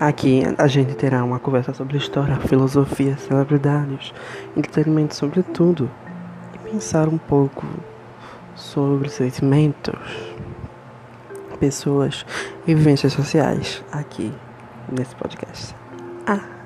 Aqui a gente terá uma conversa sobre história, filosofia, celebridades, entretenimento sobre tudo e pensar um pouco sobre sentimentos, pessoas e vivências sociais aqui nesse podcast. Ah.